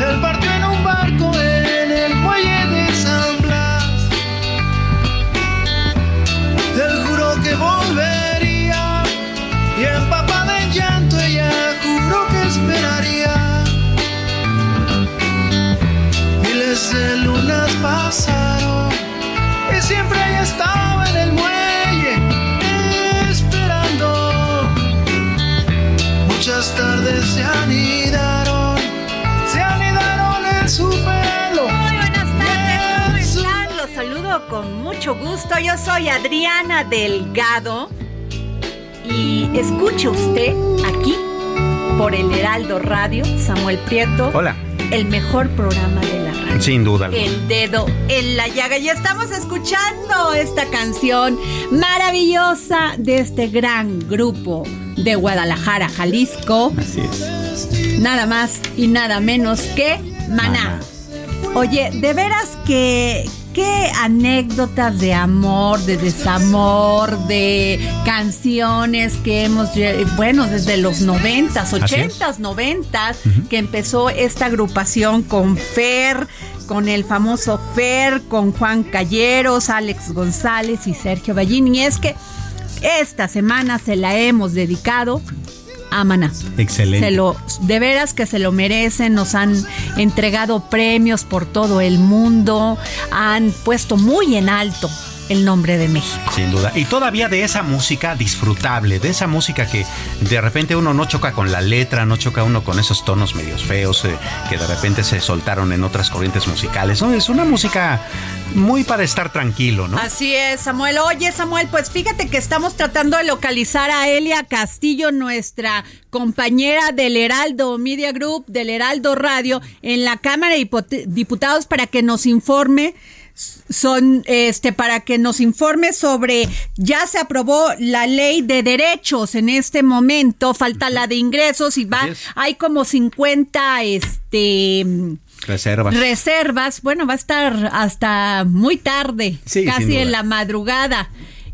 Él partió en un barco en el muelle de San Blas. Él juró que volvería y empapada en llanto ella juró que esperaría. Miles de lunas pasaron y siempre ella estaba en el muelle esperando. Muchas tardes se anidaron, se saludo con mucho gusto. Yo soy Adriana Delgado y escuche usted aquí por el Heraldo Radio, Samuel Prieto. Hola. El mejor programa de la radio. Sin duda. alguna. El dedo en la llaga. Y estamos escuchando esta canción maravillosa de este gran grupo de Guadalajara, Jalisco. Así es. Nada más y nada menos que Maná. Oye, de veras que qué anécdotas de amor, de desamor, de canciones que hemos, bueno, desde los noventas, ochentas, noventas, que empezó esta agrupación con Fer, con el famoso Fer, con Juan Calleros, Alex González y Sergio Ballini. Y es que esta semana se la hemos dedicado a Maná. Excelente. Se lo, de veras que se lo merecen, nos han entregado premios por todo el mundo, han puesto muy en alto el nombre de México. Sin duda. Y todavía de esa música disfrutable, de esa música que de repente uno no choca con la letra, no choca uno con esos tonos medios feos eh, que de repente se soltaron en otras corrientes musicales. ¿no? Es una música muy para estar tranquilo, ¿no? Así es, Samuel. Oye, Samuel, pues fíjate que estamos tratando de localizar a Elia Castillo, nuestra compañera del Heraldo Media Group, del Heraldo Radio, en la Cámara de Diputados para que nos informe son este para que nos informe sobre ya se aprobó la ley de derechos en este momento falta la de ingresos y va hay como 50 este Reservas. reservas. Bueno, va a estar hasta muy tarde, Sí, casi en la madrugada.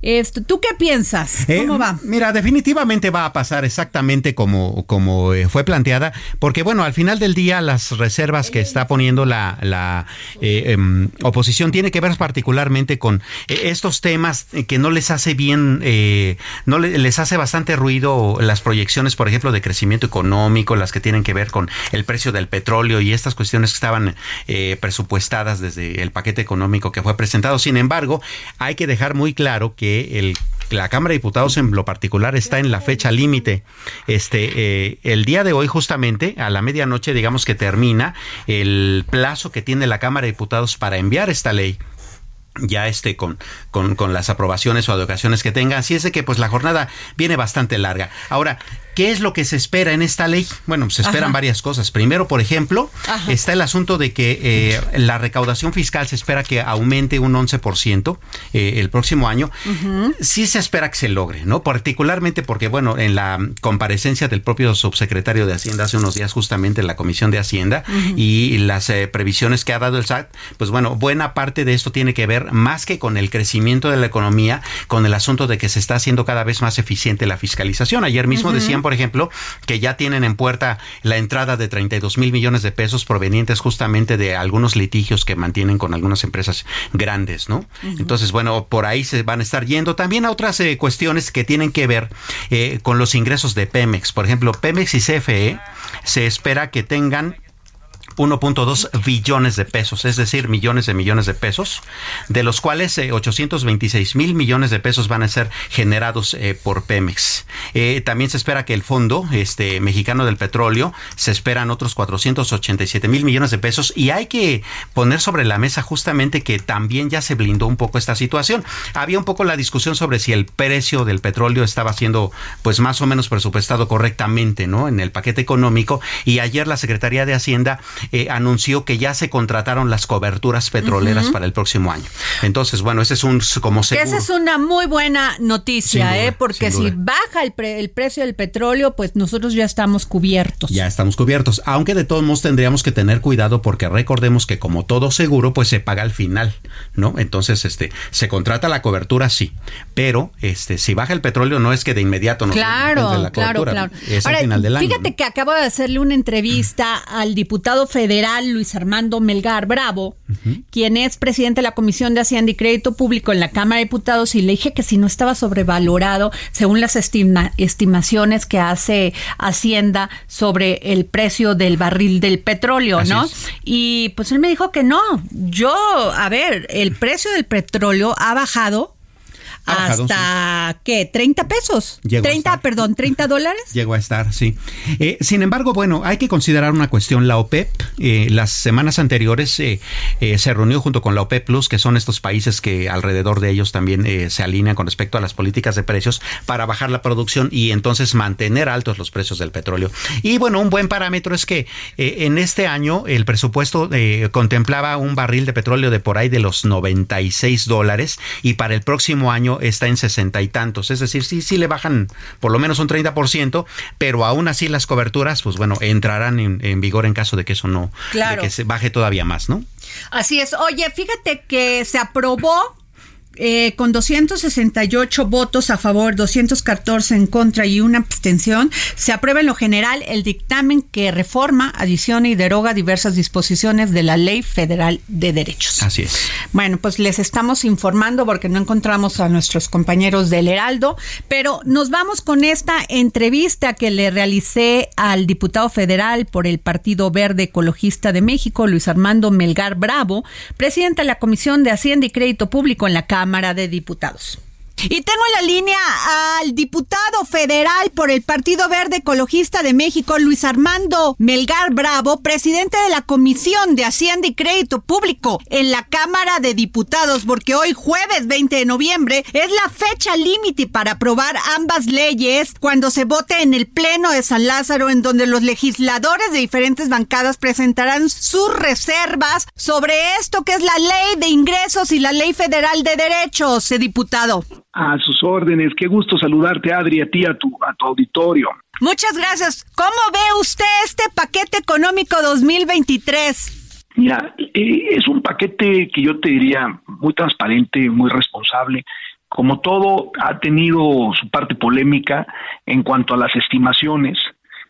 Esto, ¿Tú qué piensas? Eh, ¿Cómo va? Mira, definitivamente va a pasar exactamente como, como eh, fue planteada, porque bueno, al final del día las reservas que está poniendo la, la eh, em, oposición tiene que ver particularmente con estos temas que no les hace bien, eh, no le- les hace bastante ruido las proyecciones, por ejemplo, de crecimiento económico, las que tienen que ver con el precio del petróleo y estas cuestiones que estaban eh, presupuestadas desde el paquete económico que fue presentado. Sin embargo, hay que dejar muy claro que la Cámara de Diputados en lo particular está en la fecha límite. Este, eh, el día de hoy justamente a la medianoche digamos que termina el plazo que tiene la Cámara de Diputados para enviar esta ley ya este con, con, con las aprobaciones o adecuaciones que tenga. Así es de que pues la jornada viene bastante larga. Ahora, ¿Qué es lo que se espera en esta ley? Bueno, se esperan varias cosas. Primero, por ejemplo, está el asunto de que eh, la recaudación fiscal se espera que aumente un 11% eh, el próximo año. Sí se espera que se logre, ¿no? Particularmente porque, bueno, en la comparecencia del propio subsecretario de Hacienda hace unos días justamente en la Comisión de Hacienda y las eh, previsiones que ha dado el SAT, pues bueno, buena parte de esto tiene que ver más que con el crecimiento de la economía, con el asunto de que se está haciendo cada vez más eficiente la fiscalización. Ayer mismo decían, por ejemplo, que ya tienen en puerta la entrada de 32 mil millones de pesos provenientes justamente de algunos litigios que mantienen con algunas empresas grandes, ¿no? Entonces, bueno, por ahí se van a estar yendo también a otras eh, cuestiones que tienen que ver eh, con los ingresos de Pemex. Por ejemplo, Pemex y CFE se espera que tengan 1.2 billones de pesos, es decir, millones de millones de pesos, de los cuales 826 eh, mil millones de pesos van a ser generados eh, por Pemex. Eh, también se espera que el Fondo este, Mexicano del Petróleo se esperan otros 487 mil millones de pesos y hay que poner sobre la mesa justamente que también ya se blindó un poco esta situación. Había un poco la discusión sobre si el precio del petróleo estaba siendo pues más o menos presupuestado correctamente, ¿no? En el paquete económico y ayer la Secretaría de Hacienda eh, anunció que ya se contrataron las coberturas petroleras para el próximo año. Entonces, bueno, ese es un como seguro. Esa es una muy buena noticia, ¿eh? Porque si baja el, el precio del petróleo, pues nosotros ya estamos cubiertos. Ya estamos cubiertos, aunque de todos modos tendríamos que tener cuidado porque recordemos que como todo seguro, pues se paga al final, ¿no? Entonces, este, se contrata la cobertura, sí, pero este, si baja el petróleo no es que de inmediato nos claro, la claro, claro. Es al final del año. Fíjate que acabo de hacerle una entrevista al diputado federal Luis Armando Melgar Bravo, quien es presidente de la Comisión de Hacienda y Crédito Público en la Cámara de Diputados, y le dije que si no estaba sobrevalorado, según las estimaciones que hace Hacienda sobre el precio del barril del petróleo, ¿no? Y pues él me dijo que no. Yo, a ver, el precio del petróleo ha bajado hasta ¿qué? 30 pesos. 30, perdón, 30 dólares. Llegó a estar, sí. Eh, sin embargo, bueno, hay que considerar una cuestión. La OPEP, eh, las semanas anteriores eh, se reunió junto con la OPEP Plus, que son estos países que alrededor de ellos también se alinean con respecto a las políticas de precios para bajar la producción y entonces mantener altos los precios del petróleo. Y bueno, un buen parámetro es que en este año el presupuesto contemplaba un barril de petróleo de por ahí de los 96 dólares y para el próximo año está en sesenta y tantos. Es decir, sí, sí le bajan por lo menos un 30%, pero aún así las coberturas, pues bueno, entrarán en, vigor en caso de que eso no, de que se baje todavía más, ¿no? Así es. Oye, fíjate que se aprobó eh, con 268 votos a favor, 214 en contra y una abstención, se aprueba en lo general el dictamen que reforma, adiciona y deroga diversas disposiciones de la Ley Federal de Derechos. Así es. Bueno, pues les estamos informando porque no encontramos a nuestros compañeros del Heraldo, pero nos vamos con esta entrevista que le realicé al diputado federal por el Partido Verde Ecologista de México, Luis Armando Melgar Bravo, presidente de la Comisión de Hacienda y Crédito Público en la Cámara Cámara de Diputados. Y tengo en la línea al diputado federal por el Partido Verde Ecologista de México, Luis Armando Melgar Bravo, presidente de la Comisión de Hacienda y Crédito Público en la Cámara de Diputados, porque hoy jueves 20 de noviembre es la fecha límite para aprobar ambas leyes cuando se vote en el Pleno de San Lázaro, en donde los legisladores de diferentes bancadas presentarán sus reservas sobre esto que es la Ley de Ingresos y la Ley Federal de Derechos, eh, diputado. A sus órdenes, qué gusto saludarte, Adri, a ti, a tu, a tu auditorio. Muchas gracias. ¿Cómo ve usted este paquete económico 2023? Mira, eh, es un paquete que yo te diría muy transparente, muy responsable. Como todo, ha tenido su parte polémica en cuanto a las estimaciones,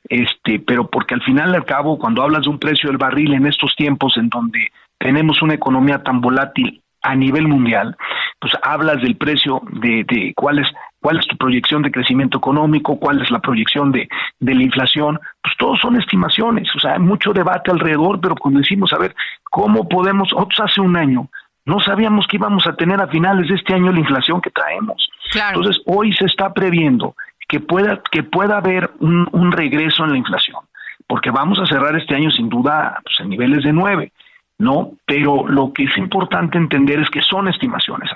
este, pero porque al final y al cabo, cuando hablas de un precio del barril en estos tiempos en donde tenemos una economía tan volátil a nivel mundial, pues hablas del precio de, de cuál es cuál es tu proyección de crecimiento económico, cuál es la proyección de, de la inflación, pues todos son estimaciones, o sea, hay mucho debate alrededor, pero cuando decimos, a ver, ¿cómo podemos, hace un año, no sabíamos que íbamos a tener a finales de este año la inflación que traemos. Entonces, hoy se está previendo que pueda, que pueda haber un, un regreso en la inflación, porque vamos a cerrar este año sin duda pues, en niveles de nueve. ¿No? Pero lo que es importante entender es que son estimaciones,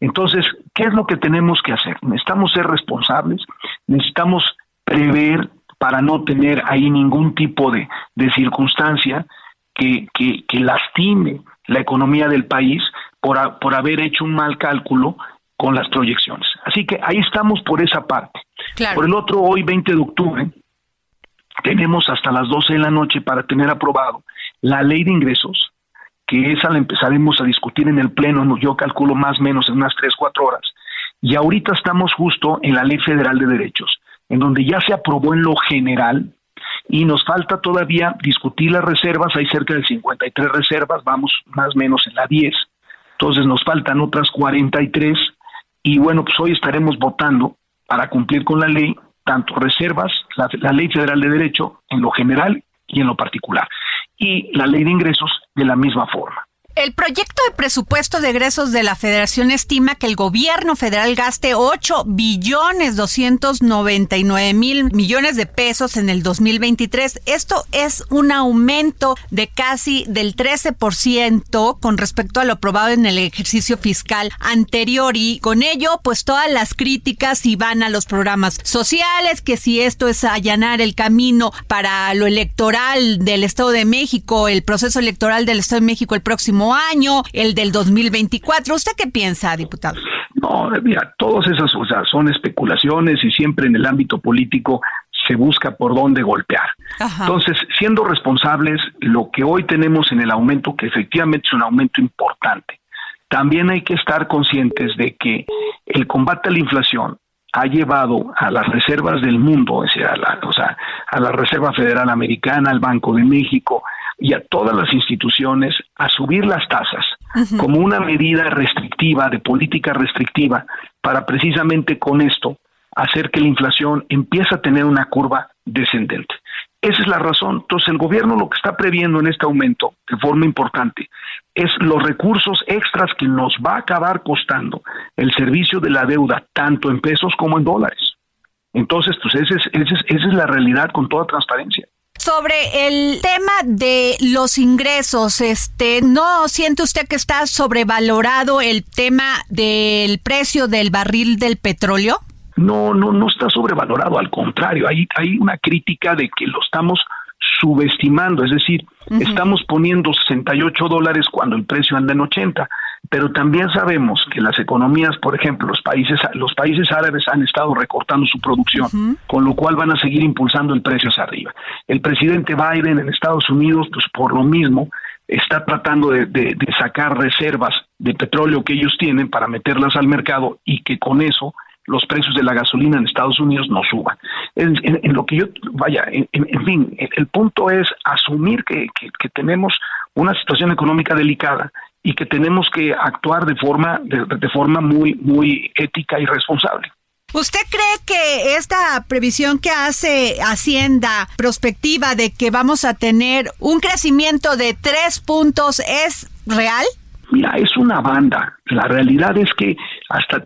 Entonces, ¿qué es lo que tenemos que hacer? Necesitamos ser responsables, necesitamos prever para no tener ahí ningún tipo de, de circunstancia que, que, que, lastime la economía del país por, por haber hecho un mal cálculo con las proyecciones. Así que ahí estamos por esa parte. Por el otro, hoy 20 de octubre, tenemos hasta las 12 de la noche para tener aprobado la ley de ingresos, que esa la empezaremos a discutir en el Pleno, yo calculo más o menos en unas 3, 4 horas. Y ahorita estamos justo en la Ley Federal de Derechos, en donde ya se aprobó en lo general y nos falta todavía discutir las reservas, hay cerca de 53 reservas, vamos más o menos en la 10, entonces nos faltan otras 43 y bueno, pues hoy estaremos votando para cumplir con la ley, tanto reservas, la, la Ley Federal de Derecho en lo general y en lo particular, y la ley de ingresos de la misma forma. El proyecto de presupuesto de egresos de la Federación estima que el gobierno federal gaste 8 billones 299 mil millones de pesos en el 2023. Esto es un aumento de casi del 13% con respecto a lo aprobado en el ejercicio fiscal anterior y con ello pues todas las críticas y van a los programas sociales, que si esto es allanar el camino para lo electoral del Estado de México, el proceso electoral del Estado de México el próximo año, el del 2024. ¿Usted qué piensa, diputado? No, mira, todas esas cosas son especulaciones y siempre en el ámbito político se busca por dónde golpear. Entonces, siendo responsables, lo que hoy tenemos en el aumento, que efectivamente es un aumento importante, también hay que estar conscientes de que el combate a la inflación ha llevado a las reservas del mundo, o sea, a la Reserva Federal Americana, al Banco de México, y a todas las instituciones a subir las tasas como una medida restrictiva, de política restrictiva, para precisamente con esto hacer que la inflación empiece a tener una curva descendente. Esa es la razón. Entonces, el gobierno lo que está previendo en este aumento, de forma importante, es los recursos extras que nos va a acabar costando el servicio de la deuda, tanto en pesos como en dólares. Entonces, pues esa es, esa es, esa es la realidad con toda transparencia sobre el tema de los ingresos, este, ¿no siente usted que está sobrevalorado el tema del precio del barril del petróleo? No, no, no está sobrevalorado, al contrario, hay, hay una crítica de que lo estamos subestimando, es decir, estamos poniendo 68 dólares cuando el precio anda en 80 pero también sabemos que las economías, por ejemplo, los países los países árabes han estado recortando su producción, con lo cual van a seguir impulsando el precio hacia arriba. El presidente Biden en Estados Unidos, pues por lo mismo, está tratando de, sacar reservas de petróleo que ellos tienen para meterlas al mercado y que con eso los precios de la gasolina en Estados Unidos no suban. En, lo que yo, vaya, en, fin, el, punto es asumir que tenemos una situación económica delicada y que tenemos que actuar de forma de, forma muy muy ética y responsable. ¿Usted cree que esta previsión que hace Hacienda prospectiva de que vamos a tener un crecimiento de tres puntos es real? Mira, es una banda. La realidad es que hasta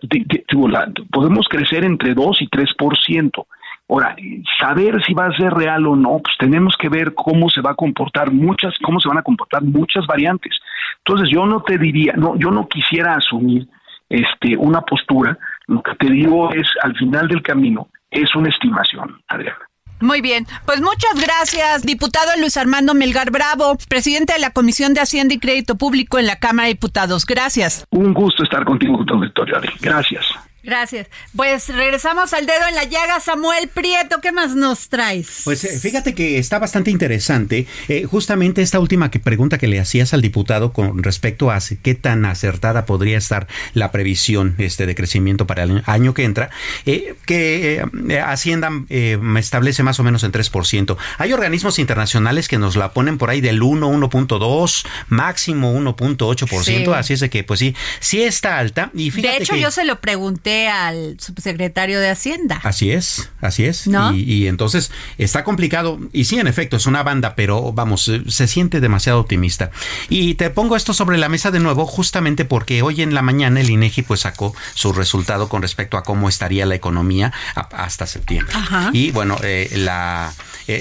podemos crecer entre 2 y 3%. Ahora, saber si va a ser real o no, pues tenemos que ver cómo se va a comportar muchas, cómo se van a comportar muchas variantes. Entonces, yo no te diría, no, yo no quisiera asumir este una postura. Lo que te digo es, al final del camino, es una estimación, Adriana. Muy bien, pues muchas gracias, diputado Luis Armando Melgar Bravo, presidente de la Comisión de Hacienda y Crédito Público en la Cámara de Diputados. Gracias. Un gusto estar contigo, doctor Victoria. Gracias. Gracias. Pues regresamos al dedo en la llaga, Samuel Prieto, ¿qué más nos traes? Pues eh, fíjate que está bastante interesante, eh, justamente esta última que pregunta que le hacías al diputado con respecto a qué tan acertada podría estar la previsión este de crecimiento para el año que entra, eh, que Hacienda me establece más o menos en 3%. Hay organismos internacionales que nos la ponen por ahí del 1, 1.2, máximo 1.8%, así es de que pues sí, sí está alta y fíjate De hecho yo se lo pregunté al subsecretario de Hacienda. Así es, así es. Y, entonces está complicado. Y sí, en efecto, es una banda, pero vamos, eh, se siente demasiado optimista. Y te pongo esto sobre la mesa de nuevo, justamente porque hoy en la mañana el INEGI pues sacó su resultado con respecto a cómo estaría la economía hasta septiembre. Y bueno, eh, la,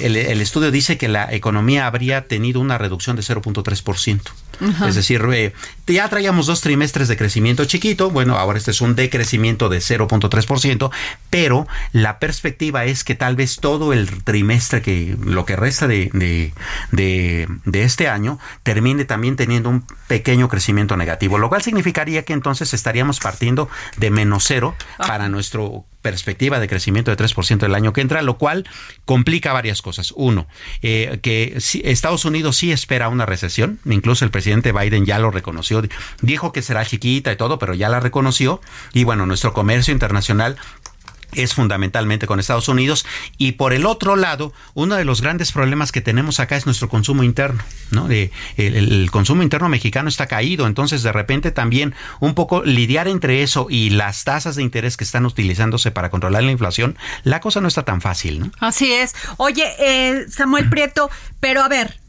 el, el, estudio dice que la economía habría tenido una reducción de 0.3%. Es decir, ya traíamos dos trimestres de crecimiento chiquito, bueno, ahora este es un decrecimiento crecimiento de 0.3%, pero la perspectiva es que tal vez todo el trimestre que lo que resta de, de, este año termine también teniendo un pequeño crecimiento negativo, lo cual significaría que entonces estaríamos partiendo de menos cero para nuestro perspectiva de crecimiento de 3% el año que entra, lo cual complica varias cosas. Uno, eh, que Estados Unidos sí espera una recesión, incluso el presidente Biden ya lo reconoció, dijo que será chiquita y todo, pero ya la reconoció, y bueno, nuestro comercio internacional es fundamentalmente con Estados Unidos. Y por el otro lado uno de los grandes problemas que tenemos acá es nuestro consumo interno no el, consumo interno mexicano está caído. Entonces de repente también un poco lidiar entre eso y las tasas de interés que están utilizándose para controlar la inflación la cosa no está tan fácil no así es. Oye eh, Samuel Prieto pero a ver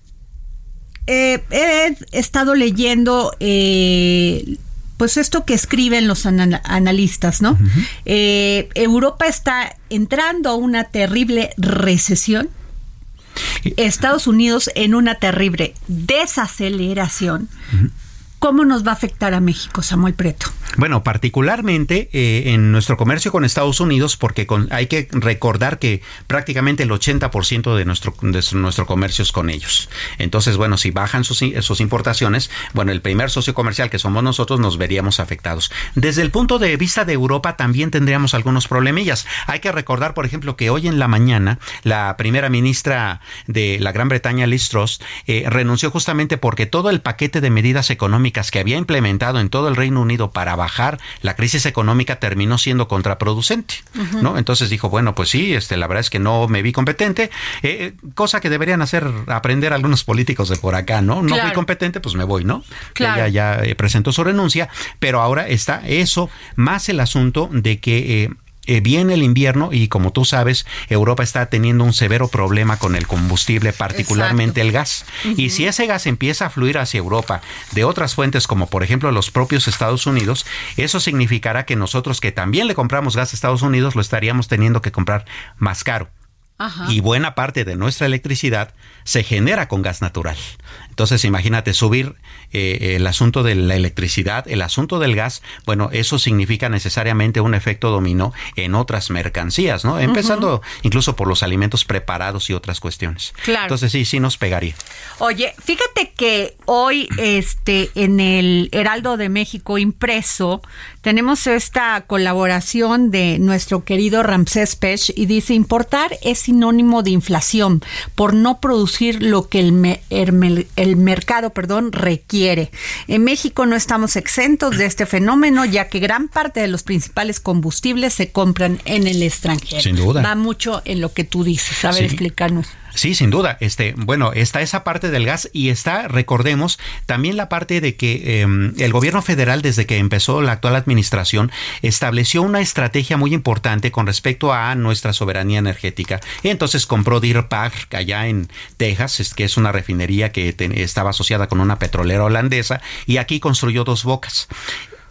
eh, he estado leyendo eh, pues esto que escriben los analistas, ¿no? Eh, Europa está entrando a una terrible recesión. Estados Unidos en una terrible desaceleración. ¿Cómo nos va a afectar a México, Samuel Preto? Bueno, particularmente eh, en nuestro comercio con Estados Unidos, porque hay que recordar que prácticamente el 80% de nuestro, de nuestro comercio es con ellos. Entonces, bueno, si bajan sus, sus, importaciones, bueno, el primer socio comercial que somos nosotros nos veríamos afectados. Desde el punto de vista de Europa también tendríamos algunos problemillas. Hay que recordar, por ejemplo, que hoy en la mañana la primera ministra de la Gran Bretaña, Liz Truss, eh, renunció justamente porque todo el paquete de medidas económicas que había implementado en todo el Reino Unido para bajar la crisis económica terminó siendo contraproducente, ¿no? Entonces dijo, bueno, pues sí, este, la verdad es que no me vi competente, eh, cosa que deberían hacer, aprender algunos políticos de por acá, ¿no? No fui competente, pues me voy, ¿no? Claro. Ella ya eh, presentó su renuncia, pero ahora está eso, más el asunto de que eh, eh, viene el invierno y como tú sabes, Europa está teniendo un severo problema con el combustible, particularmente el gas. Y si ese gas empieza a fluir hacia Europa de otras fuentes como por ejemplo los propios Estados Unidos, eso significará que nosotros que también le compramos gas a Estados Unidos lo estaríamos teniendo que comprar más caro. Y buena parte de nuestra electricidad se genera con gas natural. Entonces, imagínate subir eh, el asunto de la electricidad, el asunto del gas, bueno, eso significa necesariamente un efecto dominó en otras mercancías, ¿no? Empezando incluso por los alimentos preparados y otras cuestiones. Claro. Entonces, sí, sí nos pegaría. Oye, fíjate que hoy, este, en el Heraldo de México impreso, tenemos esta colaboración de nuestro querido Ramsés Pech y dice, importar es sinónimo de inflación por no producir lo que el, el el mercado, perdón, requiere. En México no estamos exentos de este fenómeno, ya que gran parte de los principales combustibles se compran en el extranjero. Sin duda. Va mucho en lo que tú dices. A ver, explícanos. Sí, sin duda. Este, bueno, está esa parte del gas y está, recordemos, también la parte de que em, el gobierno federal, desde que empezó la actual administración, estableció una estrategia muy importante con respecto a nuestra soberanía energética. Y entonces compró Deer Park allá en Texas, que es una refinería que estaba asociada con una petrolera holandesa, y aquí construyó dos bocas.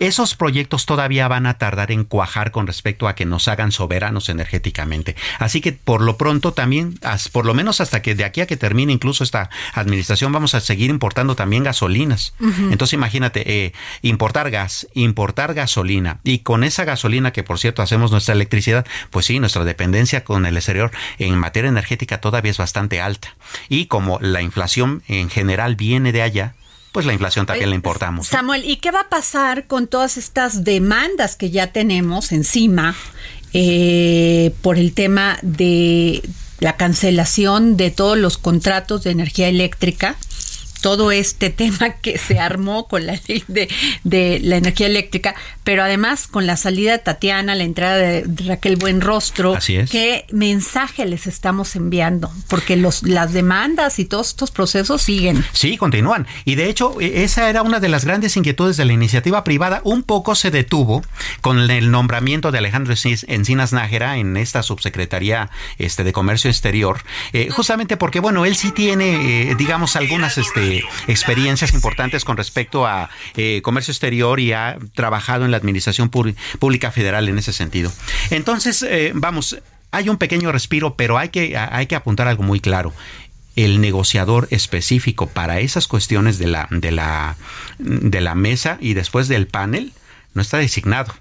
Esos proyectos todavía van a tardar en cuajar con respecto a que nos hagan soberanos energéticamente. Así que por lo pronto también, por lo menos hasta que de aquí a que termine incluso esta administración, vamos a seguir importando también gasolinas. Entonces imagínate, eh, importar gas, importar gasolina y con esa gasolina que por cierto hacemos nuestra electricidad, pues sí, nuestra dependencia con el exterior en materia energética todavía es bastante alta. Y como la inflación en general viene de allá, pues la inflación también le importamos. Samuel, ¿y qué va a pasar con todas estas demandas que ya tenemos encima eh, por el tema de la cancelación de todos los contratos de energía eléctrica? Todo este tema que se armó con la ley de, la energía eléctrica, pero además con la salida de Tatiana, la entrada de Raquel Buenrostro, Así es. ¿qué mensaje les estamos enviando? Porque los, las demandas y todos estos procesos siguen. Sí, continúan. Y de hecho, e, esa era una de las grandes inquietudes de la iniciativa privada. Un poco se detuvo con el nombramiento de Alejandro Encinas Nájera en esta subsecretaría este, de Comercio Exterior, eh, justamente porque, bueno, él sí tiene, eh, digamos, algunas... Este, experiencias importantes con respecto a eh, comercio exterior y ha trabajado en la administración pública federal en ese sentido. Entonces, eh, vamos, hay un pequeño respiro, pero hay que, hay que apuntar algo muy claro el negociador específico para esas cuestiones de la, de la, de la mesa y después del panel no está designado.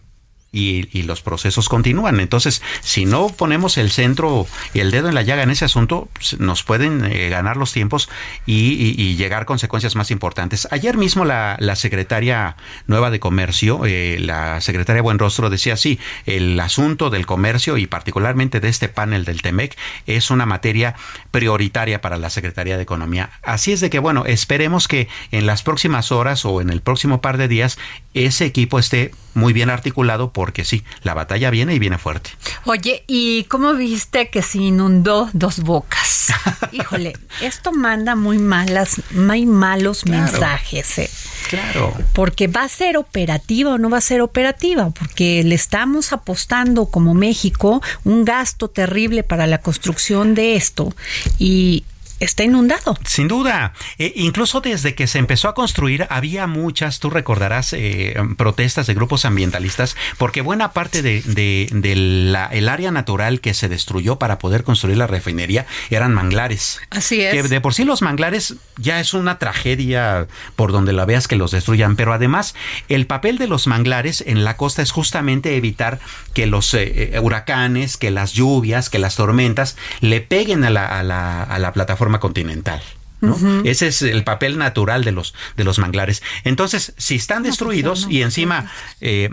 Y, los procesos continúan. Entonces, si no ponemos el centro y el dedo en la llaga en ese asunto, pues, nos pueden eh, ganar los tiempos y, llegar consecuencias más importantes. Ayer mismo la, secretaria nueva de Comercio, eh, la secretaria Buenrostro, decía sí, el asunto del comercio y particularmente de este panel del TEMEC es una materia prioritaria para la Secretaría de Economía. Así es de que, bueno, esperemos que en las próximas horas o en el próximo par de días ese equipo esté muy bien articulado porque sí, la batalla viene y viene fuerte. Oye, ¿y cómo viste que se inundó dos bocas? Híjole, esto manda muy malas, muy malos mensajes. ¿eh? Claro. Porque va a ser operativa o no va a ser operativa, porque le estamos apostando como México un gasto terrible para la construcción de esto y está inundado. Sin duda. E incluso desde que se empezó a construir había muchas, tú recordarás, eh, protestas de grupos ambientalistas, porque buena parte de, el área natural que se destruyó para poder construir la refinería eran manglares. Así es. Que de por sí los manglares ya es una tragedia por donde la veas que los destruyan, pero además el papel de los manglares en la costa es justamente evitar que los eh, eh, huracanes, que las lluvias, que las tormentas le peguen a la, a la, a la plataforma continental. ¿no? Ese es el papel natural de los, de los manglares. Entonces, si están pues, destruidos y encima eh,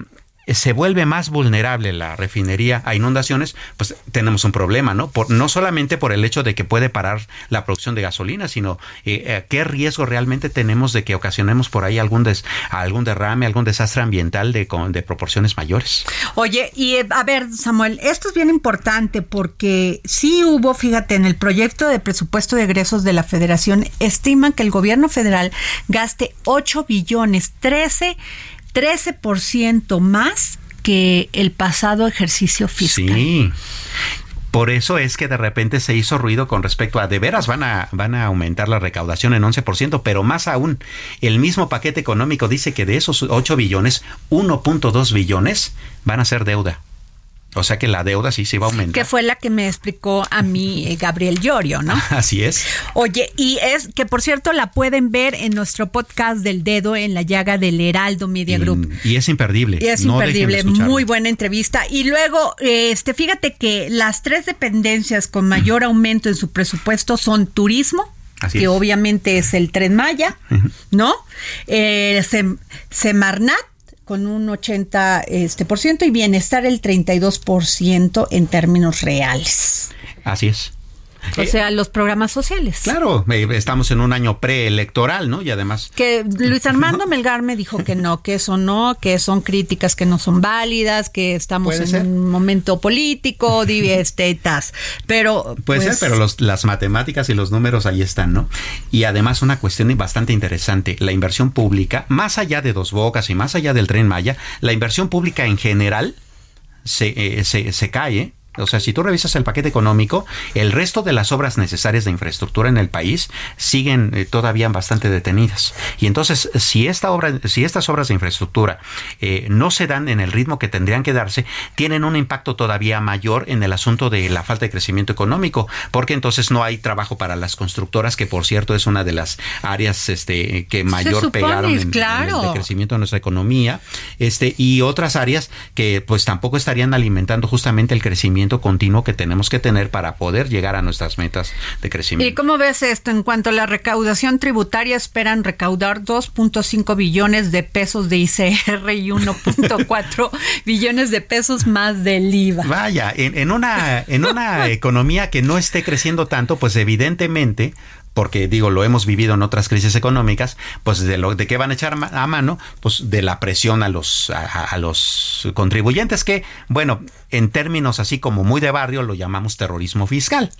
se vuelve más vulnerable la refinería a inundaciones, pues tenemos un problema, ¿no? Por, no solamente por el hecho de que puede parar la producción de gasolina, sino eh, eh, qué riesgo realmente tenemos de que ocasionemos por ahí algún, des, algún derrame, algún desastre ambiental de, de proporciones mayores. Oye, y eh, a ver, Samuel, esto es bien importante porque sí hubo, fíjate, en el proyecto de presupuesto de egresos de la federación, estiman que el gobierno federal gaste 8 billones, 13 13% más que el pasado ejercicio fiscal. Sí. Por eso es que de repente se hizo ruido con respecto a de veras van a, van a aumentar la recaudación en 11%, pero más aún, el mismo paquete económico dice que de esos 8 billones, 1.2 billones van a ser deuda. O sea que la deuda sí se va a aumentar. Que fue la que me explicó a mí eh, Gabriel Llorio, ¿no? Así es. Oye, y es que por cierto la pueden ver en nuestro podcast del dedo en la llaga del Heraldo Media Group. Y, es imperdible. Y es imperdible, muy buena entrevista. Y luego, este, fíjate que las tres dependencias con mayor aumento en su presupuesto son turismo, que obviamente es el Tren Maya, ¿no? Eh, Semarnat con un 80% este, por ciento y bienestar el 32% en términos reales. Así es. O sea, los programas sociales. Claro, eh, estamos en un año preelectoral, ¿no? Y además... Que Luis Armando Melgar me dijo que no, que eso no, que son críticas que no son válidas, que estamos en un momento político, estetas. Pero... Puede ser, pues, pero los, las matemáticas y los números ahí están, ¿no? Y además una cuestión bastante interesante, la inversión pública, más allá de Dos Bocas y más allá del Tren Maya, la inversión pública en general se, eh, se, se cae o sea, si tú revisas el paquete económico, el resto de las obras necesarias de infraestructura en el país siguen eh, todavía bastante detenidas. Y entonces, si esta obra, si estas obras de infraestructura eh, no se dan en el ritmo que tendrían que darse, tienen un impacto todavía mayor en el asunto de la falta de crecimiento económico, porque entonces no hay trabajo para las constructoras, que por cierto es una de las áreas este, que mayor pegaron en, el crecimiento de nuestra economía, este, y otras áreas que pues tampoco estarían alimentando justamente el crecimiento continuo que tenemos que tener para poder llegar a nuestras metas de crecimiento. ¿Y cómo ves esto en cuanto a la recaudación tributaria? Esperan recaudar 2.5 billones de pesos de ICR y 1.4 billones de pesos más del IVA. Vaya, en, una, en una economía que no esté creciendo tanto, pues evidentemente porque digo, lo hemos vivido en otras crisis económicas, pues de lo de qué van a echar a mano, pues de la presión a los a, los contribuyentes que, bueno, en términos así como muy de barrio lo llamamos terrorismo fiscal.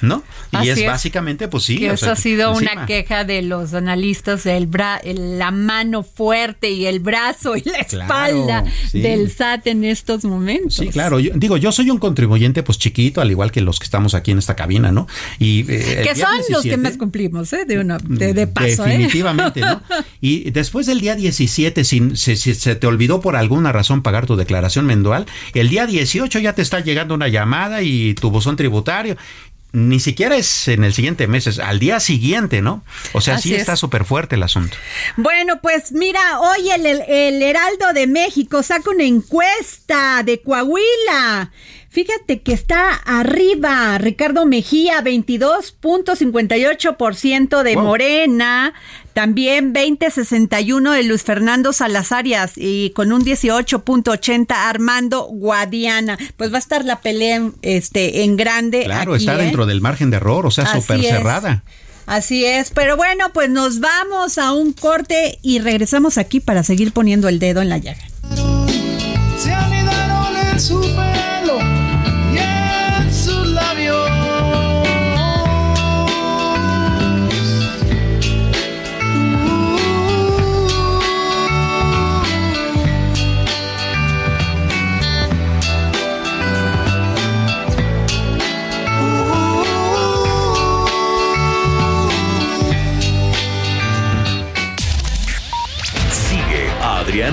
¿no? Y es, básicamente, pues sí. eso ha sido una queja de los analistas, el bra la mano fuerte y el brazo y la espalda del SAT en estos momentos. Sí, claro. digo, yo soy un contribuyente, pues chiquito, al igual que los que estamos aquí en esta cabina, ¿no? Y, eh, que son los que más cumplimos, ¿eh? De, una, de, paso. ¿eh? Definitivamente, ¿no? Y después del día 17, si, si, se te olvidó por alguna razón pagar tu declaración mensual, el día 18 ya te está llegando una llamada y tu buzón tributario ni siquiera es en el siguiente mes, es al día siguiente, ¿no? O sea, sí está súper fuerte el asunto. Bueno, pues mira, hoy el, el, Heraldo de México saca una encuesta de Coahuila. Fíjate que está arriba Ricardo Mejía, 22.58% de Morena, también 20.61 de Luis Fernando Salazarias y con un 18.80 Armando Guadiana. Pues va a estar la pelea este, en grande. Claro, está ¿eh? dentro del margen de error, o sea, súper cerrada. Así es, pero bueno, pues nos vamos a un corte y regresamos aquí para seguir poniendo el dedo en la llaga. Se en pelo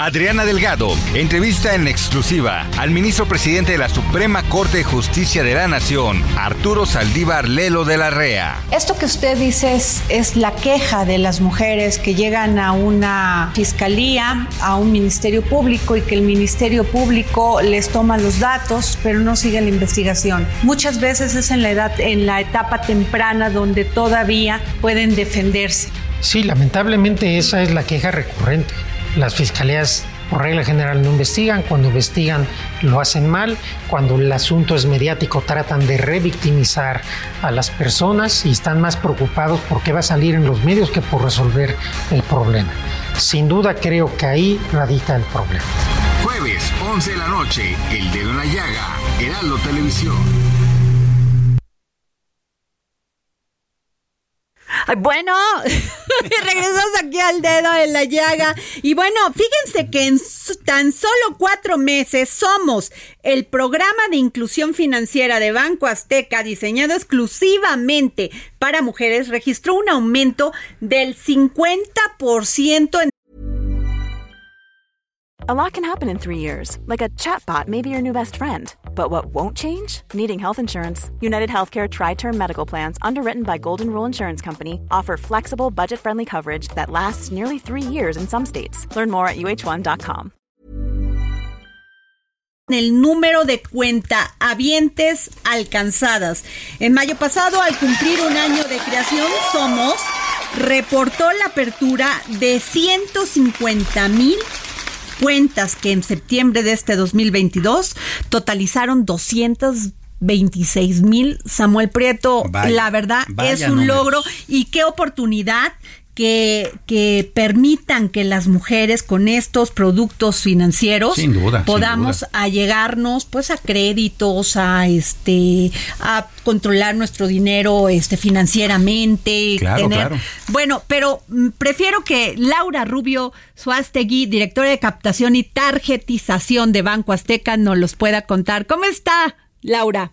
Adriana Delgado entrevista en exclusiva al ministro presidente de la Suprema Corte de Justicia de la Nación, Arturo Saldívar Lelo de la REA. Esto que usted dice es, la queja de las mujeres que llegan a una fiscalía, a un ministerio público y que el ministerio público les toma los datos, pero no sigue la investigación. Muchas veces es en la edad, en la etapa temprana donde todavía pueden defenderse. Sí, lamentablemente esa es la queja recurrente. Las fiscalías por regla general no investigan, cuando investigan lo hacen mal, cuando el asunto es mediático tratan de revictimizar a las personas y están más preocupados por qué va a salir en los medios que por resolver el problema. Sin duda creo que ahí radica el problema. Jueves, 11 de la noche, El Dedo en la Llaga, Heraldo Televisión. Bueno, regresamos aquí al dedo en la llaga. Y bueno, fíjense que en tan solo cuatro meses somos el programa de inclusión financiera de Banco Azteca, diseñado exclusivamente para mujeres, registró un aumento del 50% en A lot can happen in three years, like a chatbot may be your new best friend. But what won't change? Needing health insurance. United Healthcare Tri Term Medical Plans, underwritten by Golden Rule Insurance Company, offer flexible, budget friendly coverage that lasts nearly three years in some states. Learn more at uh1.com. El número de cuenta habientes alcanzadas. En mayo pasado, al cumplir un año de creación, Somos reportó la apertura de 150 mil cuentas que en septiembre de este 2022 totalizaron 226 mil. Samuel Prieto, la verdad es un logro y qué oportunidad que, permitan que las mujeres con estos productos financieros podamos allegarnos pues a créditos, a este, a controlar nuestro dinero este financieramente. Claro, claro. Bueno, pero mm, prefiero que Laura Rubio Suastegui, directora de captación y tarjetización de Banco Azteca, nos los pueda contar. ¿Cómo está, Laura?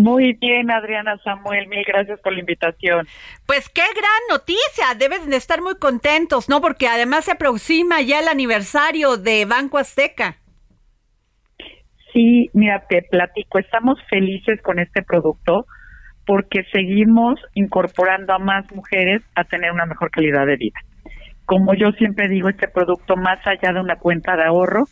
Muy bien, Adriana Samuel, mil gracias por la invitación. Pues qué gran noticia, deben de estar muy contentos, ¿no? Porque además se aproxima ya el aniversario de Banco Azteca. Sí, mira, te platico, estamos felices con este producto porque seguimos incorporando a más mujeres a tener una mejor calidad de vida. Como yo siempre digo, este producto, más allá de una cuenta de ahorro,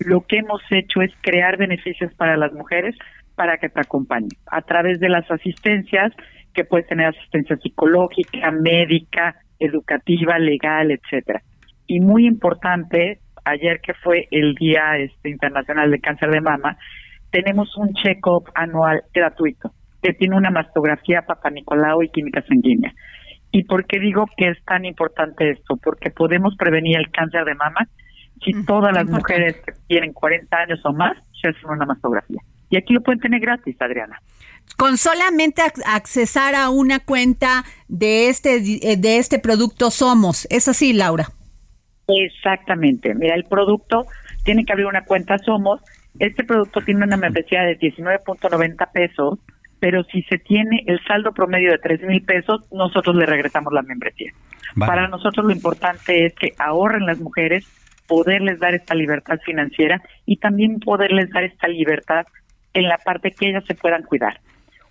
lo que hemos hecho es crear beneficios para las mujeres para que te acompañen a través de las asistencias, que puede tener asistencia psicológica, médica, educativa, legal, etcétera. Y muy importante, ayer que fue el Día este, Internacional de Cáncer de Mama, tenemos un check-up anual gratuito que tiene una mastografía Papa Nicolau y química sanguínea. ¿Y por qué digo que es tan importante esto? Porque podemos prevenir el cáncer de mama si todas las mujeres que tienen 40 años o más se hacen una mastografía. Y aquí lo pueden tener gratis, Adriana. Con solamente accesar a una cuenta de este, eh, de este producto Somos. ¿Es así, Laura? Exactamente. Mira, el producto tiene que abrir una cuenta Somos. Este producto tiene una membresía de 19.90 pesos pero si se tiene el saldo promedio de tres mil pesos, nosotros le regresamos la membresía. Para nosotros lo importante es que ahorren las mujeres, poderles dar esta libertad financiera y también poderles dar esta libertad en la parte que ellas se puedan cuidar.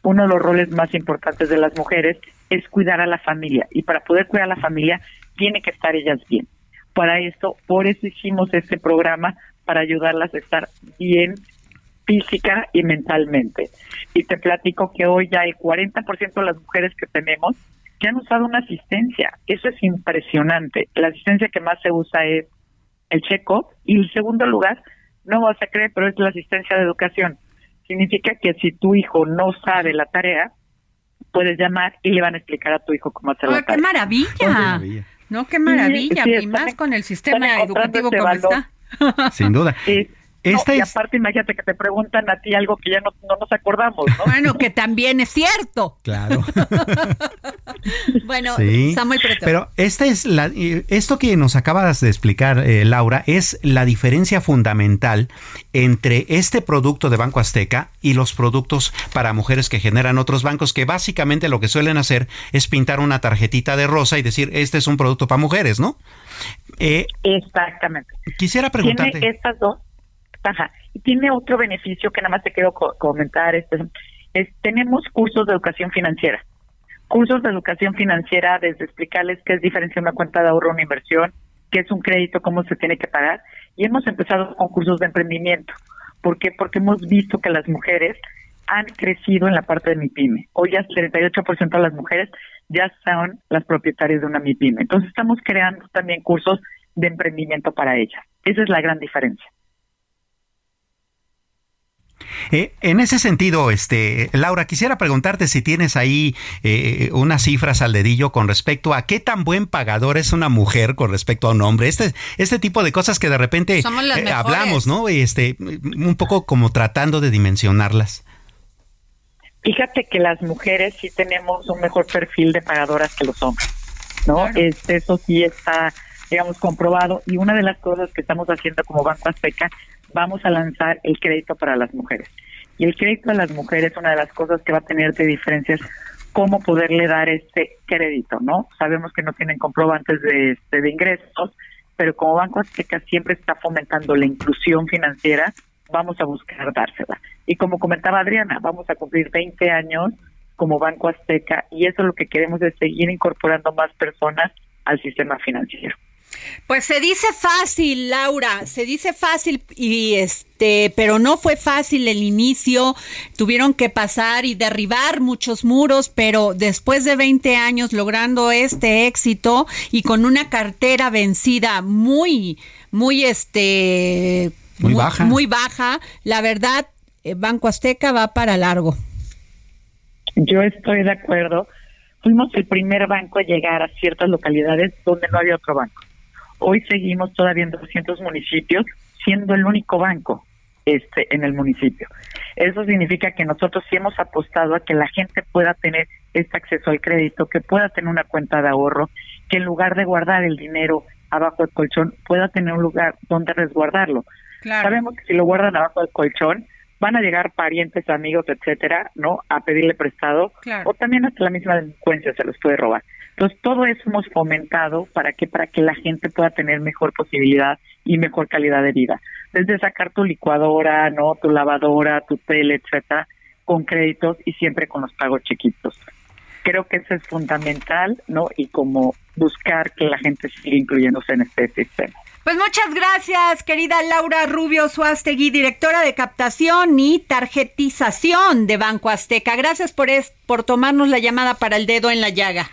Uno de los roles más importantes de las mujeres es cuidar a la familia y para poder cuidar a la familia tiene que estar ellas bien. Para esto, por eso hicimos este programa para ayudarlas a estar bien física y mentalmente. Y te platico que hoy ya el 40% de las mujeres que tenemos que han usado una asistencia. Eso es impresionante. La asistencia que más se usa es el check-up y en segundo lugar, no vas a creer, pero es la asistencia de educación. Significa que si tu hijo no sabe la tarea, puedes llamar y le van a explicar a tu hijo cómo hacer la tarea. ¡Qué maravilla! No, qué maravilla. y más con el sistema educativo como está. Sin duda. Y aparte, imagínate que te preguntan a ti algo que ya no, nos acordamos, ¿no? Bueno, que también es cierto. Claro. bueno, Samuel Pero esta es la, esto que nos acabas de explicar, eh, Laura, es la diferencia fundamental entre este producto de Banco Azteca y los productos para mujeres que generan otros bancos, que básicamente lo que suelen hacer es pintar una tarjetita de rosa y decir, este es un producto para mujeres, ¿no? Eh, Exactamente. Quisiera preguntarte. Tiene estas dos Ajá. Y tiene otro beneficio que nada más te quiero comentar. Este, es, tenemos cursos de educación financiera. Cursos de educación financiera desde explicarles qué es diferencia una cuenta de ahorro, una inversión, qué es un crédito, cómo se tiene que pagar. Y hemos empezado con cursos de emprendimiento. ¿Por qué? Porque hemos visto que las mujeres han crecido en la parte de mi pyme. Hoy ya el 38% de las mujeres ya son las propietarias de una MIPYME. Entonces estamos creando también cursos de emprendimiento para ellas. Esa es la gran diferencia. Eh, en ese sentido, este, Laura, quisiera preguntarte si tienes ahí eh, unas cifras al dedillo con respecto a qué tan buen pagador es una mujer con respecto a un hombre. Este, este tipo de cosas que de repente eh, hablamos, ¿no? Este, un poco como tratando de dimensionarlas. Fíjate que las mujeres sí tenemos un mejor perfil de pagadoras que los hombres, ¿no? Este, eso sí está, digamos, comprobado. Y una de las cosas que estamos haciendo como Banco Azteca vamos a lanzar el crédito para las mujeres. Y el crédito a las mujeres, una de las cosas que va a tener de diferencias, cómo poderle dar este crédito, ¿no? Sabemos que no tienen comprobantes de, este, de ingresos, pero como Banco Azteca siempre está fomentando la inclusión financiera, vamos a buscar dársela. Y como comentaba Adriana, vamos a cumplir 20 años como Banco Azteca y eso es lo que queremos es seguir incorporando más personas al sistema financiero. Pues se dice fácil, Laura, se dice fácil y este, pero no fue fácil el inicio. Tuvieron que pasar y derribar muchos muros, pero después de 20 años logrando este éxito y con una cartera vencida muy muy este muy, baja. Muy baja, la verdad eh, Banco Azteca va para largo. Yo estoy de acuerdo. Fuimos el primer banco a llegar a ciertas localidades donde no había otro banco. Hoy seguimos todavía en 200 municipios siendo el único banco este en el municipio. Eso significa que nosotros sí hemos apostado a que la gente pueda tener este acceso al crédito, que pueda tener una cuenta de ahorro, que en lugar de guardar el dinero abajo del colchón pueda tener un lugar donde resguardarlo. Sabemos que si lo guardan abajo del colchón van a llegar parientes, amigos, etcétera, ¿no? A pedirle prestado o también hasta la misma delincuencia se los puede robar. Entonces, todo eso hemos fomentado para que para que la gente pueda tener mejor posibilidad y mejor calidad de vida. Desde sacar tu licuadora, no, tu lavadora, tu tele, etcétera, con créditos y siempre con los pagos chiquitos. Creo que eso es fundamental, ¿no? Y como buscar que la gente siga incluyéndose en este sistema. Pues muchas gracias, querida Laura Rubio Suastegui, directora de captación y tarjetización de Banco Azteca. Gracias por, por tomarnos la llamada para el dedo en la llaga.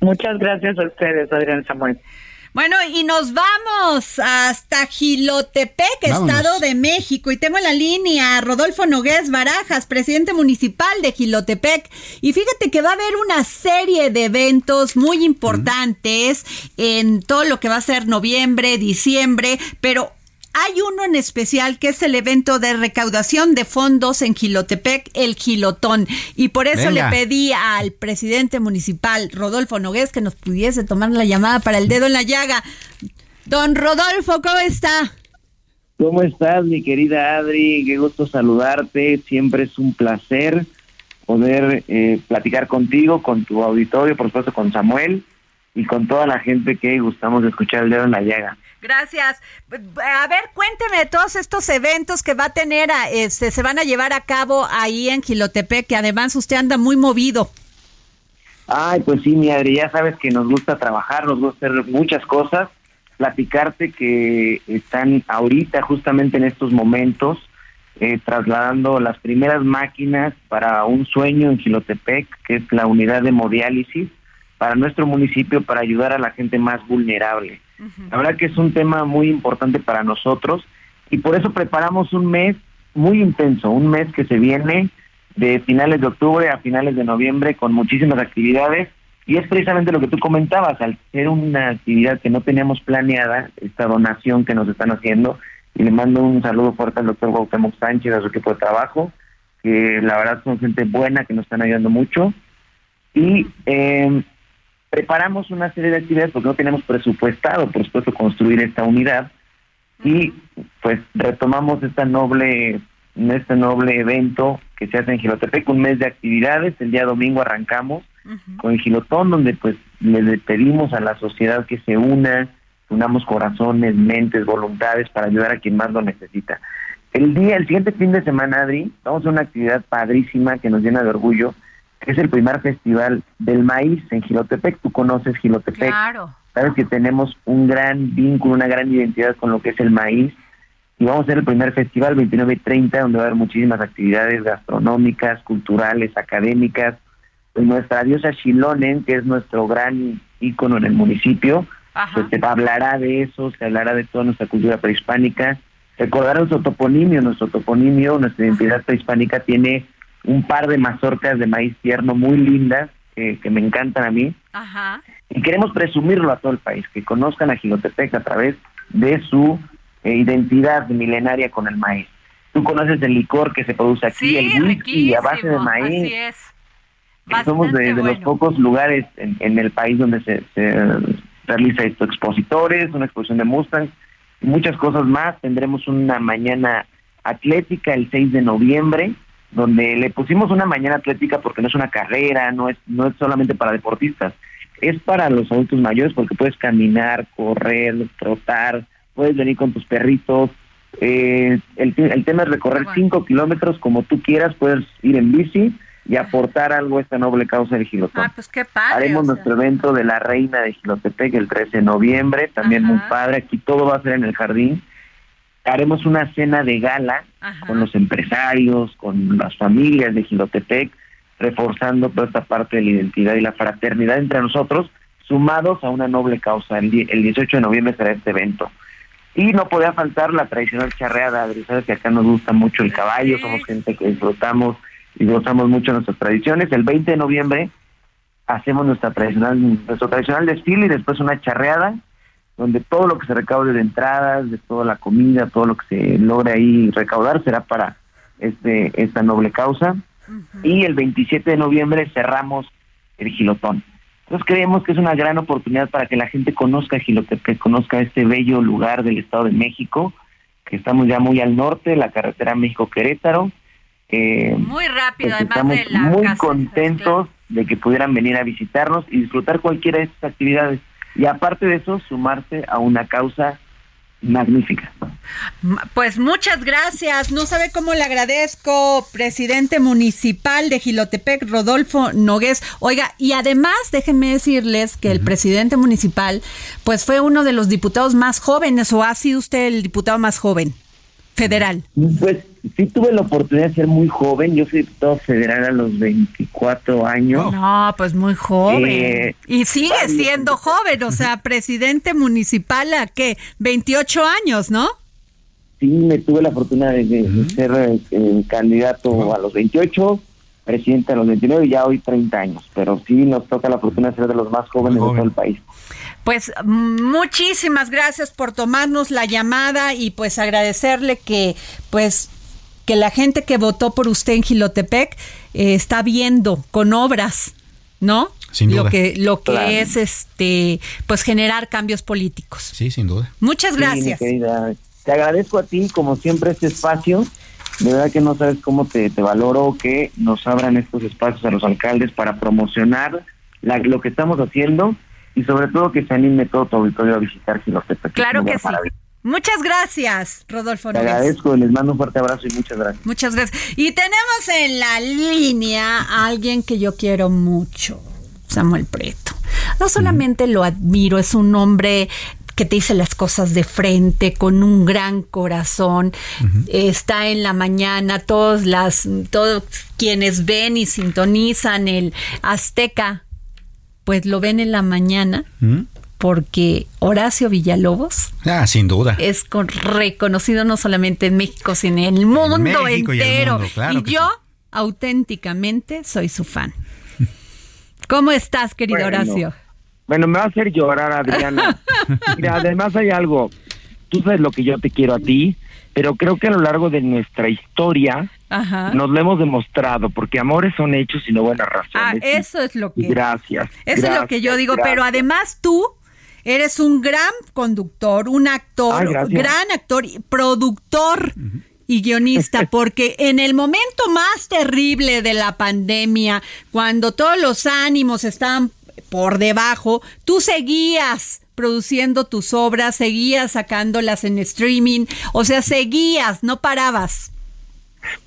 Muchas gracias a ustedes, Adrián Samuel. Bueno, y nos vamos hasta Gilotepec, Estado de México. Y tengo en la línea a Rodolfo Nogués Barajas, presidente municipal de Gilotepec. Y fíjate que va a haber una serie de eventos muy importantes en todo lo que va a ser noviembre, diciembre, pero hay uno en especial que es el evento de recaudación de fondos en Gilotepec, el Gilotón. Y por eso le pedí al presidente municipal, Rodolfo Nogués, que nos pudiese tomar la llamada para el dedo en la llaga. Don Rodolfo, ¿cómo está? ¿Cómo estás, mi querida Adri? Qué gusto saludarte. Siempre es un placer poder eh, platicar contigo, con tu auditorio, por supuesto con Samuel y con toda la gente que gustamos de escuchar el dedo en la llaga. Gracias. A ver, cuénteme de todos estos eventos que va a tener, este, se van a llevar a cabo ahí en Gilotepec, que además usted anda muy movido. Ay, pues sí, mi Adri, ya sabes que nos gusta trabajar, nos gusta hacer muchas cosas. Platicarte que están ahorita, justamente en estos momentos, eh, trasladando las primeras máquinas para un sueño en Gilotepec, que es la unidad de hemodiálisis, para nuestro municipio, para ayudar a la gente más vulnerable. La verdad que es un tema muy importante para nosotros y por eso preparamos un mes muy intenso, un mes que se viene de finales de octubre a finales de noviembre con muchísimas actividades y es precisamente lo que tú comentabas, al ser una actividad que no teníamos planeada, esta donación que nos están haciendo, y le mando un saludo fuerte al doctor Guautemoc Sánchez, a su equipo de trabajo, que la verdad son gente buena, que nos están ayudando mucho. Y eh, preparamos una serie de actividades porque no tenemos presupuestado, por supuesto, construir esta unidad. Y pues retomamos esta noble este noble evento que se hace en Gilotepec, un mes de actividades, el día domingo arrancamos con el Gilotón, donde pues le pedimos a la sociedad que se una, unamos corazones, mentes, voluntades para ayudar a quien más lo necesita. El día, el siguiente fin de semana, Adri, vamos a una actividad padrísima que nos llena de orgullo, es el primer festival del maíz en Gilotepec. Tú conoces Gilotepec. Claro. Sabes que tenemos un gran vínculo, una gran identidad con lo que es el maíz. Y vamos a hacer el primer festival 29 y 30, donde va a haber muchísimas actividades gastronómicas, culturales, académicas. Pues nuestra diosa Shilonen, que es nuestro gran ícono en el municipio, pues se hablará de eso, se hablará de toda nuestra cultura prehispánica. Recordará nuestro toponimio, nuestro toponimio, nuestra identidad prehispánica tiene un par de mazorcas de maíz tierno muy lindas que me encantan a mí. Ajá. Y queremos presumirlo a todo el país, que conozcan a Gilotepec a través de su eh, identidad milenaria con el maíz. Tú conoces el licor que se produce aquí, el whisky a base de maíz. Así es. Somos de, los pocos lugares en, el país donde se, realiza esto, expositores, una exposición de Mustang, muchas cosas más. Tendremos una mañana atlética el 6 de noviembre, donde le pusimos una mañana atlética porque no es una carrera, no es, no es solamente para deportistas, es para los adultos mayores porque puedes caminar, correr, trotar, puedes venir con tus perritos. Eh, el, el, tema es recorrer cinco kilómetros como tú quieras, puedes ir en bici y aportar algo a esta noble causa de Gilotepec. Ah, pues qué padre. Haremos nuestro evento de la Reina de Gilotepec el 13 de noviembre, también muy padre, aquí todo va a ser en el jardín haremos una cena de gala con los empresarios, con las familias de Gilotepec, reforzando toda esta parte de la identidad y la fraternidad entre nosotros, sumados a una noble causa. El, 18 de noviembre será este evento. Y no podía faltar la tradicional charreada, sabes que acá nos gusta mucho el caballo, somos gente que disfrutamos y gozamos mucho nuestras tradiciones. El 20 de noviembre hacemos nuestra tradicional, nuestro tradicional desfile y después una charreada donde todo lo que se recaude de entradas, de toda la comida, todo lo que se logre ahí recaudar será para este esta noble causa. Y el 27 de noviembre cerramos el Gilotón. Entonces creemos que es una gran oportunidad para que la gente conozca Gilotepec, que conozca este bello lugar del Estado de México, que estamos ya muy al norte, la carretera México-Querétaro. Eh, muy rápido, pues además de la muy contentos de que pudieran venir a visitarnos y disfrutar cualquiera de estas actividades y aparte de eso, sumarse a una causa magnífica. Pues muchas gracias. No sabe cómo le agradezco, presidente municipal de Gilotepec, Rodolfo Nogués. Oiga, y además déjenme decirles que el presidente municipal, pues fue uno de los diputados más jóvenes, o ha sido usted el diputado más joven federal. Pues sí tuve la oportunidad de ser muy joven. Yo soy diputado federal a los 24 años. No, pues muy joven. Eh, y sigue siendo joven, o sea, presidente municipal a qué, 28 años, ¿no? Sí, me tuve la fortuna de, de ser eh, candidato a los 28, presidente a los 29 y ya hoy 30 años. Pero sí nos toca la fortuna de ser de los más jóvenes de todo el país. Pues muchísimas gracias por tomarnos la llamada y pues agradecerle que pues que la gente que votó por usted en Gilotepec eh, está viendo con obras, ¿no? Sin duda. Lo que lo que Claro. es este pues generar cambios políticos. Sí, sin duda. Muchas Sí, mi gracias. querida. Te agradezco a ti, como siempre, este espacio. De verdad que no sabes cómo te, te valoro que nos abran estos espacios a los alcaldes para promocionar la- lo que estamos haciendo y sobre todo que se anime todo tu auditorio a visitar Gilotepec. Claro que lugar sí. Muchas gracias, Rodolfo Te agradezco, les mando un fuerte abrazo y muchas gracias. Muchas gracias. Y tenemos en la línea a alguien que yo quiero mucho, Samuel Preto. No solamente lo admiro, es un hombre que te dice las cosas de frente, con un gran corazón. Está en la mañana, todos las, todos quienes ven y sintonizan el Azteca, pues lo ven en la mañana, ¿Mm? porque Horacio Villalobos Ah, sin duda. es con- reconocido no solamente en México, sino en el mundo México y el entero. mundo, claro y yo, auténticamente, soy su fan. ¿Cómo estás, querido Bueno. Horacio? Bueno, me va a hacer llorar, Adriana. Mira, además hay algo. Tú sabes lo que yo te quiero a ti, pero creo que a lo largo de nuestra historia Ajá. nos lo hemos demostrado, porque amores son hechos y no buenas razones. Ah, eso es lo que. gracias. Eso es lo que yo gracias, digo, pero además tú eres un gran conductor, un actor, gracias. gran actor, productor y guionista, porque en el momento más terrible de la pandemia, cuando todos los ánimos estaban por debajo, tú seguías produciendo tus obras, seguías sacándolas en streaming, o sea, seguías, no parabas.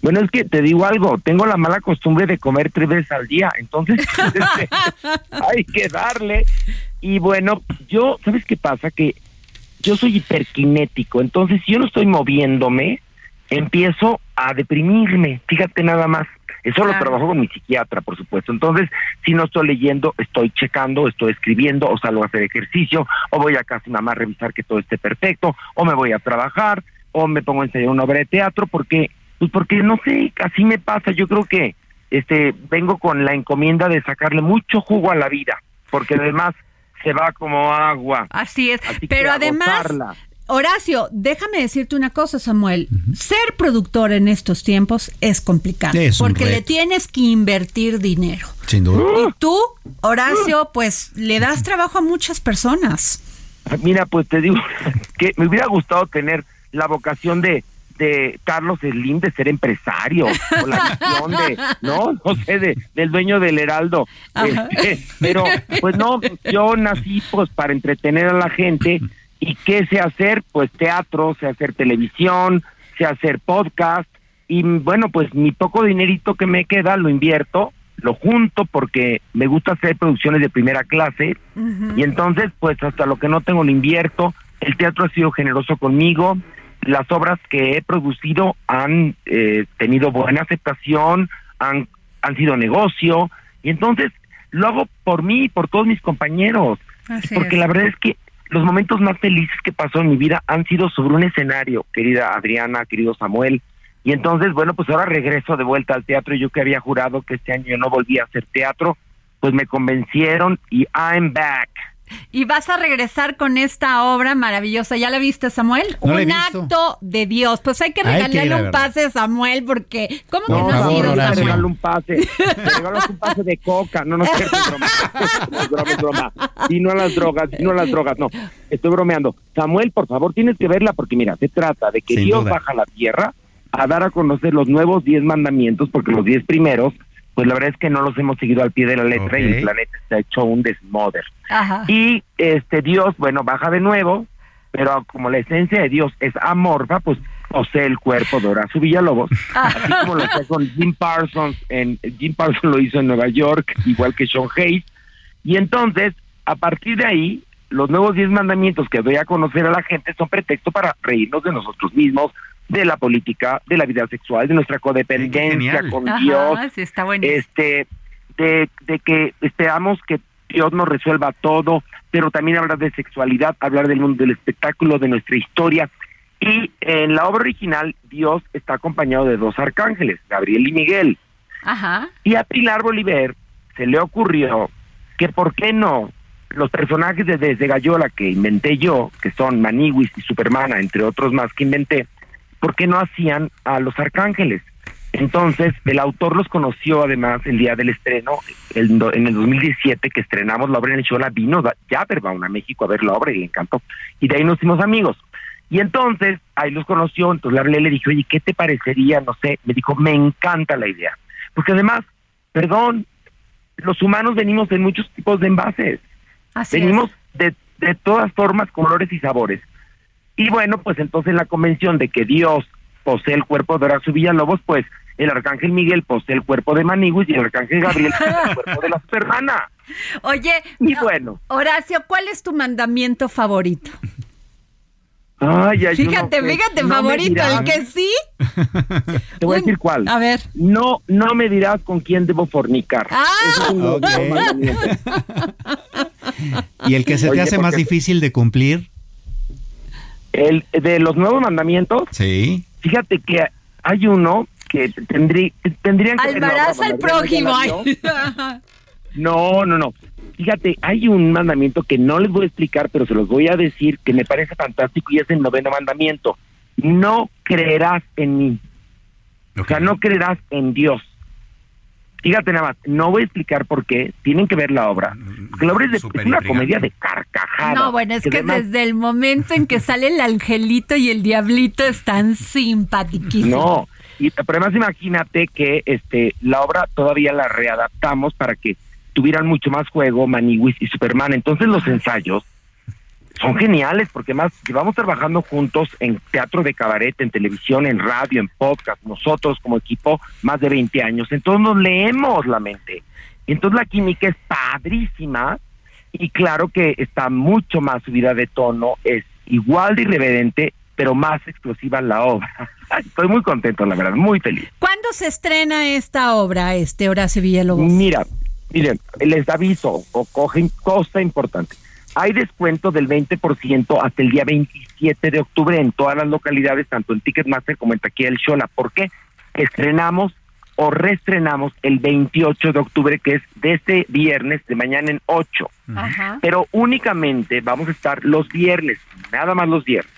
Bueno, es que te digo algo, tengo la mala costumbre de comer tres veces al día, entonces este, hay que darle. Y bueno, yo, ¿sabes qué pasa? Que yo soy hiperkinético, entonces si yo no estoy moviéndome, empiezo a deprimirme, fíjate nada más. Eso lo trabajo con mi psiquiatra, por supuesto. Entonces, si no estoy leyendo, estoy checando, estoy escribiendo, o salgo a hacer ejercicio, o voy a casa de mamá a revisar que todo esté perfecto, o me voy a trabajar, o me pongo a ensayar una obra de teatro, porque, pues porque no sé, así me pasa. Yo creo que este vengo con la encomienda de sacarle mucho jugo a la vida, porque además se va como agua. Así es. Así Pero además, gozarla. Horacio, déjame decirte una cosa, Samuel. Ser productor en estos tiempos es complicado. Es un porque le tienes que invertir dinero. Sin duda. Y tú, Horacio, pues le das trabajo a muchas personas. Mira, pues te digo que me hubiera gustado tener la vocación de de Carlos Slim de ser empresario o la visión de no no sé de del dueño del Heraldo. Este, pero pues no yo nací pues para entretener a la gente y qué sé hacer pues teatro sé hacer televisión sé hacer podcast y bueno pues mi poco dinerito que me queda lo invierto lo junto porque me gusta hacer producciones de primera clase y entonces, pues hasta lo que no tengo lo invierto. El teatro ha sido generoso conmigo. Las obras que he producido han eh, tenido buena aceptación, han, han sido negocio. Y entonces lo hago por mí y por todos mis compañeros. Así porque es. la verdad es que los momentos más felices que pasó en mi vida han sido sobre un escenario, querida Adriana, querido Samuel. Y entonces, bueno, pues ahora regreso de vuelta al teatro. Yo que había jurado que este año no volvía a hacer teatro, pues me convencieron y I'm back. Y vas a regresar con esta obra maravillosa. ¿Ya la viste, Samuel? No la he un visto. acto de Dios. Pues hay que Hay que regalarle ir, la un pase a Samuel, porque ¿cómo que No, no, por has favor, ido, te Horacio. regalo Samuel? un pase. Un pase de coca. No, no es cierto, broma. Es broma, es broma. Y no a las drogas, y no a las drogas, no. Estoy bromeando. Samuel, por favor, tienes que verla porque, mira, se trata de que Sin Dios duda. baja a la tierra a dar a conocer los nuevos diez mandamientos, porque los diez primeros, pues la verdad es que no los hemos seguido al pie de la letra y el planeta está hecho un desmoder. Ajá. Y este Dios, bueno, baja de nuevo pero como la esencia de Dios es amorfa, pues posee el cuerpo de Horacio Villalobos, así como lo hace con Jim Parsons, en, Jim Parsons lo hizo en Nueva York, igual que Sean Hayes, y entonces, a partir de ahí, los nuevos diez mandamientos que doy a conocer a la gente son pretexto para reírnos de nosotros mismos, de la política, de la vida sexual, de nuestra codependencia con Dios, está este, de, de que esperamos que Dios nos resuelva todo, pero también hablar de sexualidad, hablar del mundo del espectáculo, de nuestra historia. Y en la obra original, Dios está acompañado de dos arcángeles, Gabriel y Miguel. Ajá. Y a Pilar Bolívar se le ocurrió que por qué no los personajes de Desde Gallola que inventé yo, que son Maniwis y Supermana, entre otros más que inventé, ¿por qué no hacían a los arcángeles? Entonces, el autor los conoció además el día del estreno, el, en el 2017 que estrenamos la obra en el show, la vino Jabberbaum a México a ver la obra y le encantó. Y de ahí nos hicimos amigos. Y entonces, ahí los conoció, entonces le hablé, le dije, oye, ¿qué te parecería? No sé, me dijo, me encanta la idea. Porque además, perdón, los humanos venimos en muchos tipos de envases. venimos de, de todas formas, colores y sabores. Y bueno, pues entonces la convención de que Dios posee el cuerpo de Horacio Villalobos, pues el arcángel Miguel posee el cuerpo de Maniguis y el arcángel Gabriel posee el cuerpo de la supermana. Oye, y bueno. Horacio, ¿cuál es tu mandamiento favorito? Ay, ay, fíjate, fíjate, favorito, el que sí. Te voy a decir cuál. A ver. No, no me dirás con quién debo fornicar. Ah, ¿Y el que se te hace más difícil de cumplir? El de los nuevos mandamientos. Sí. Fíjate que hay uno que tendrí, tendrían que... Alvarás al prójimo. No, no, no. Fíjate, hay un mandamiento que no les voy a explicar, pero se los voy a decir, que me parece fantástico y es el noveno mandamiento. No creerás en mí. O sea, no creerás en Dios. Fíjate nada más, no voy a explicar por qué, tienen que ver la obra. Porque la obra es, de, una comedia de carcajadas. No, bueno, es que, desde el momento en que sale el angelito y el diablito están simpaticísimos. No, y, pero además imagínate que este la obra todavía la readaptamos para que tuvieran mucho más juego Maniwis y Superman. Entonces los ensayos son geniales porque más llevamos trabajando juntos en teatro de cabaret, en televisión, en radio, en podcast, nosotros como equipo más de 20 años. Entonces nos leemos la mente. Entonces la química es padrísima y claro que está mucho más subida de tono, es igual de irreverente, pero más explosiva la obra. Estoy muy contento, la verdad, muy feliz. ¿Cuándo se estrena esta obra, este Horacio Villalobos? Mira, miren, les aviso, o cogen cosa importante hay descuento del 20% hasta el día 27 de octubre en todas las localidades, tanto en Ticketmaster como en Taquilla del Shola. ¿Por qué? Estrenamos o reestrenamos el 28 de octubre, que es de este viernes, de mañana en 8. Pero únicamente vamos a estar los viernes, nada más los viernes.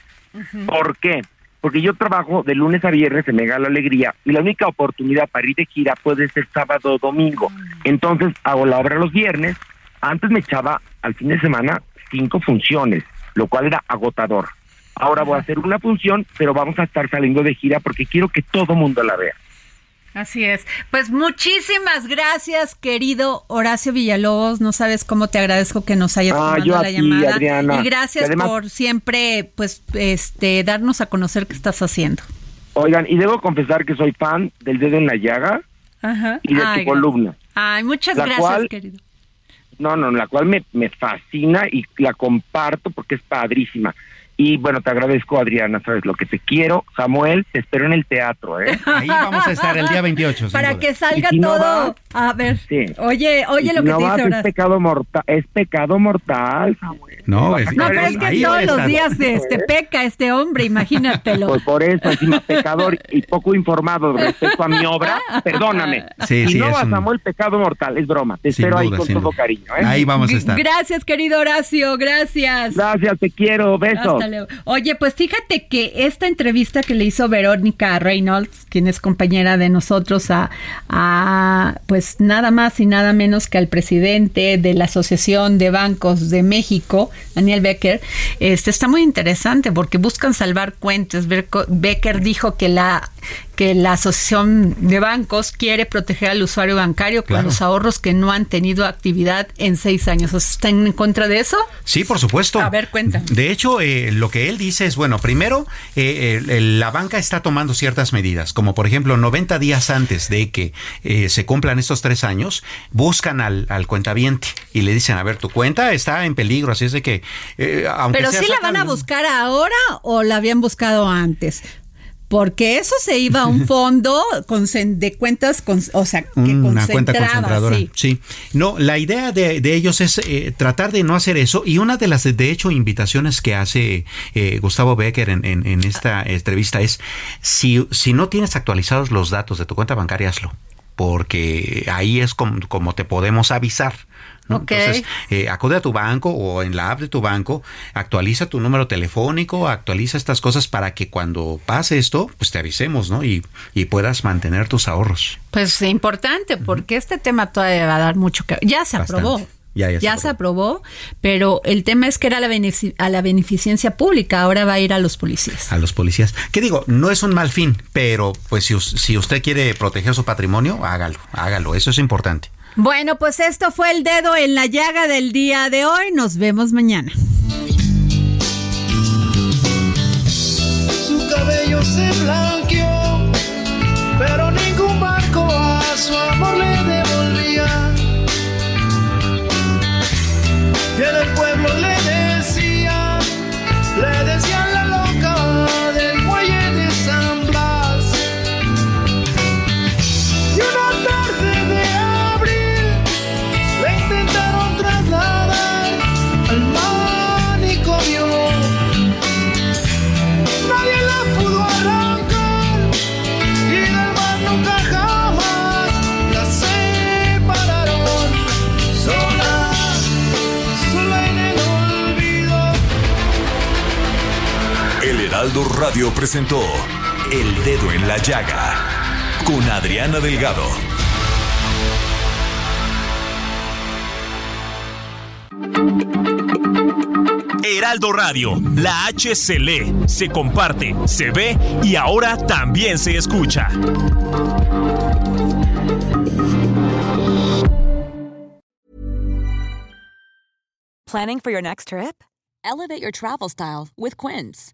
¿Por qué? Porque yo trabajo de lunes a viernes en Mega La Alegría y la única oportunidad para ir de gira puede ser sábado o domingo. Mm. Entonces hago la obra los viernes antes me echaba al fin de semana cinco funciones, lo cual era agotador. Ahora voy a hacer una función, pero vamos a estar saliendo de gira porque quiero que todo mundo la vea. Así es. Pues muchísimas gracias, querido Horacio Villalobos. No sabes cómo te agradezco que nos hayas ah, tomado la llamada. Y gracias por siempre, pues, este, darnos a conocer qué estás haciendo. Oigan, y debo confesar que soy fan del dedo en la llaga y de tu columna. Ay, muchas gracias, querido. No, no, la cual me, me fascina y la comparto porque es padrísima. Y bueno, te agradezco, Adriana, sabes lo que te quiero. Samuel, te espero en el teatro, ¿eh? Ahí vamos a estar el día 28. Para que salga todo. a ver, oye, oye lo que te dice Es pecado mortal, es pecado mortal, Samuel. No, es, no pero es que todos los días este, peca este hombre, imagínatelo. Pues por eso, encima pecador y poco informado respecto a mi obra, perdóname. Sí, y sí, no va Samuel, pecado mortal, es broma. Te espero ahí con todo cariño, ¿eh? Ahí vamos a estar. Gracias, querido Horacio, gracias. Gracias, te quiero, besos. Oye, pues fíjate que esta entrevista que le hizo Verónica Reynolds, quien es compañera de nosotros, a, pues nada más y nada menos que al presidente de la Asociación de Bancos de México, Daniel Becker, este está muy interesante porque buscan salvar cuentas. Becker dijo que la que la Asociación de Bancos quiere proteger al usuario bancario con los ahorros que no han tenido actividad en seis años. ¿Están en contra de eso? Sí, por supuesto. A ver, cuenta. De hecho, eh, lo que él dice es, bueno, primero, eh, la banca está tomando ciertas medidas, como por ejemplo, 90 días antes de que eh, se cumplan estos tres años, buscan al, al cuentaviente y le dicen, a ver, tu cuenta está en peligro, así es de que... aunque Pero sí la van a buscar ahora o la habían buscado antes porque eso se iba a un fondo de cuentas, con, o sea, que Una cuenta concentradora. Sí. No, la idea de, ellos es eh, tratar de no hacer eso y una de las, de hecho, invitaciones que hace eh, Gustavo Becker en, esta entrevista es, si, si no tienes actualizados los datos de tu cuenta bancaria, hazlo porque ahí es como te podemos avisar. Entonces, eh, acude a tu banco o en la app de tu banco, actualiza tu número telefónico, actualiza estas cosas para que cuando pase esto, pues te avisemos, ¿no? Y, puedas mantener tus ahorros. Pues importante, porque este tema todavía va a dar mucho que... Ya se aprobó. Ya, se, aprobó. pero el tema es que era la a la beneficencia pública, ahora va a ir a los policías. A los policías. ¿Qué digo? No es un mal fin, pero pues si, si usted quiere proteger su patrimonio, hágalo, hágalo, eso es importante. Bueno, pues esto fue el dedo en la llaga del día de hoy. Nos vemos mañana. Su cabello Presentó El Dedo en la Llaga con Adriana Delgado. Heraldo Radio, la H se lee, se comparte, se ve y ahora también se escucha. Planning for your next trip? Elevate your travel style with Quince.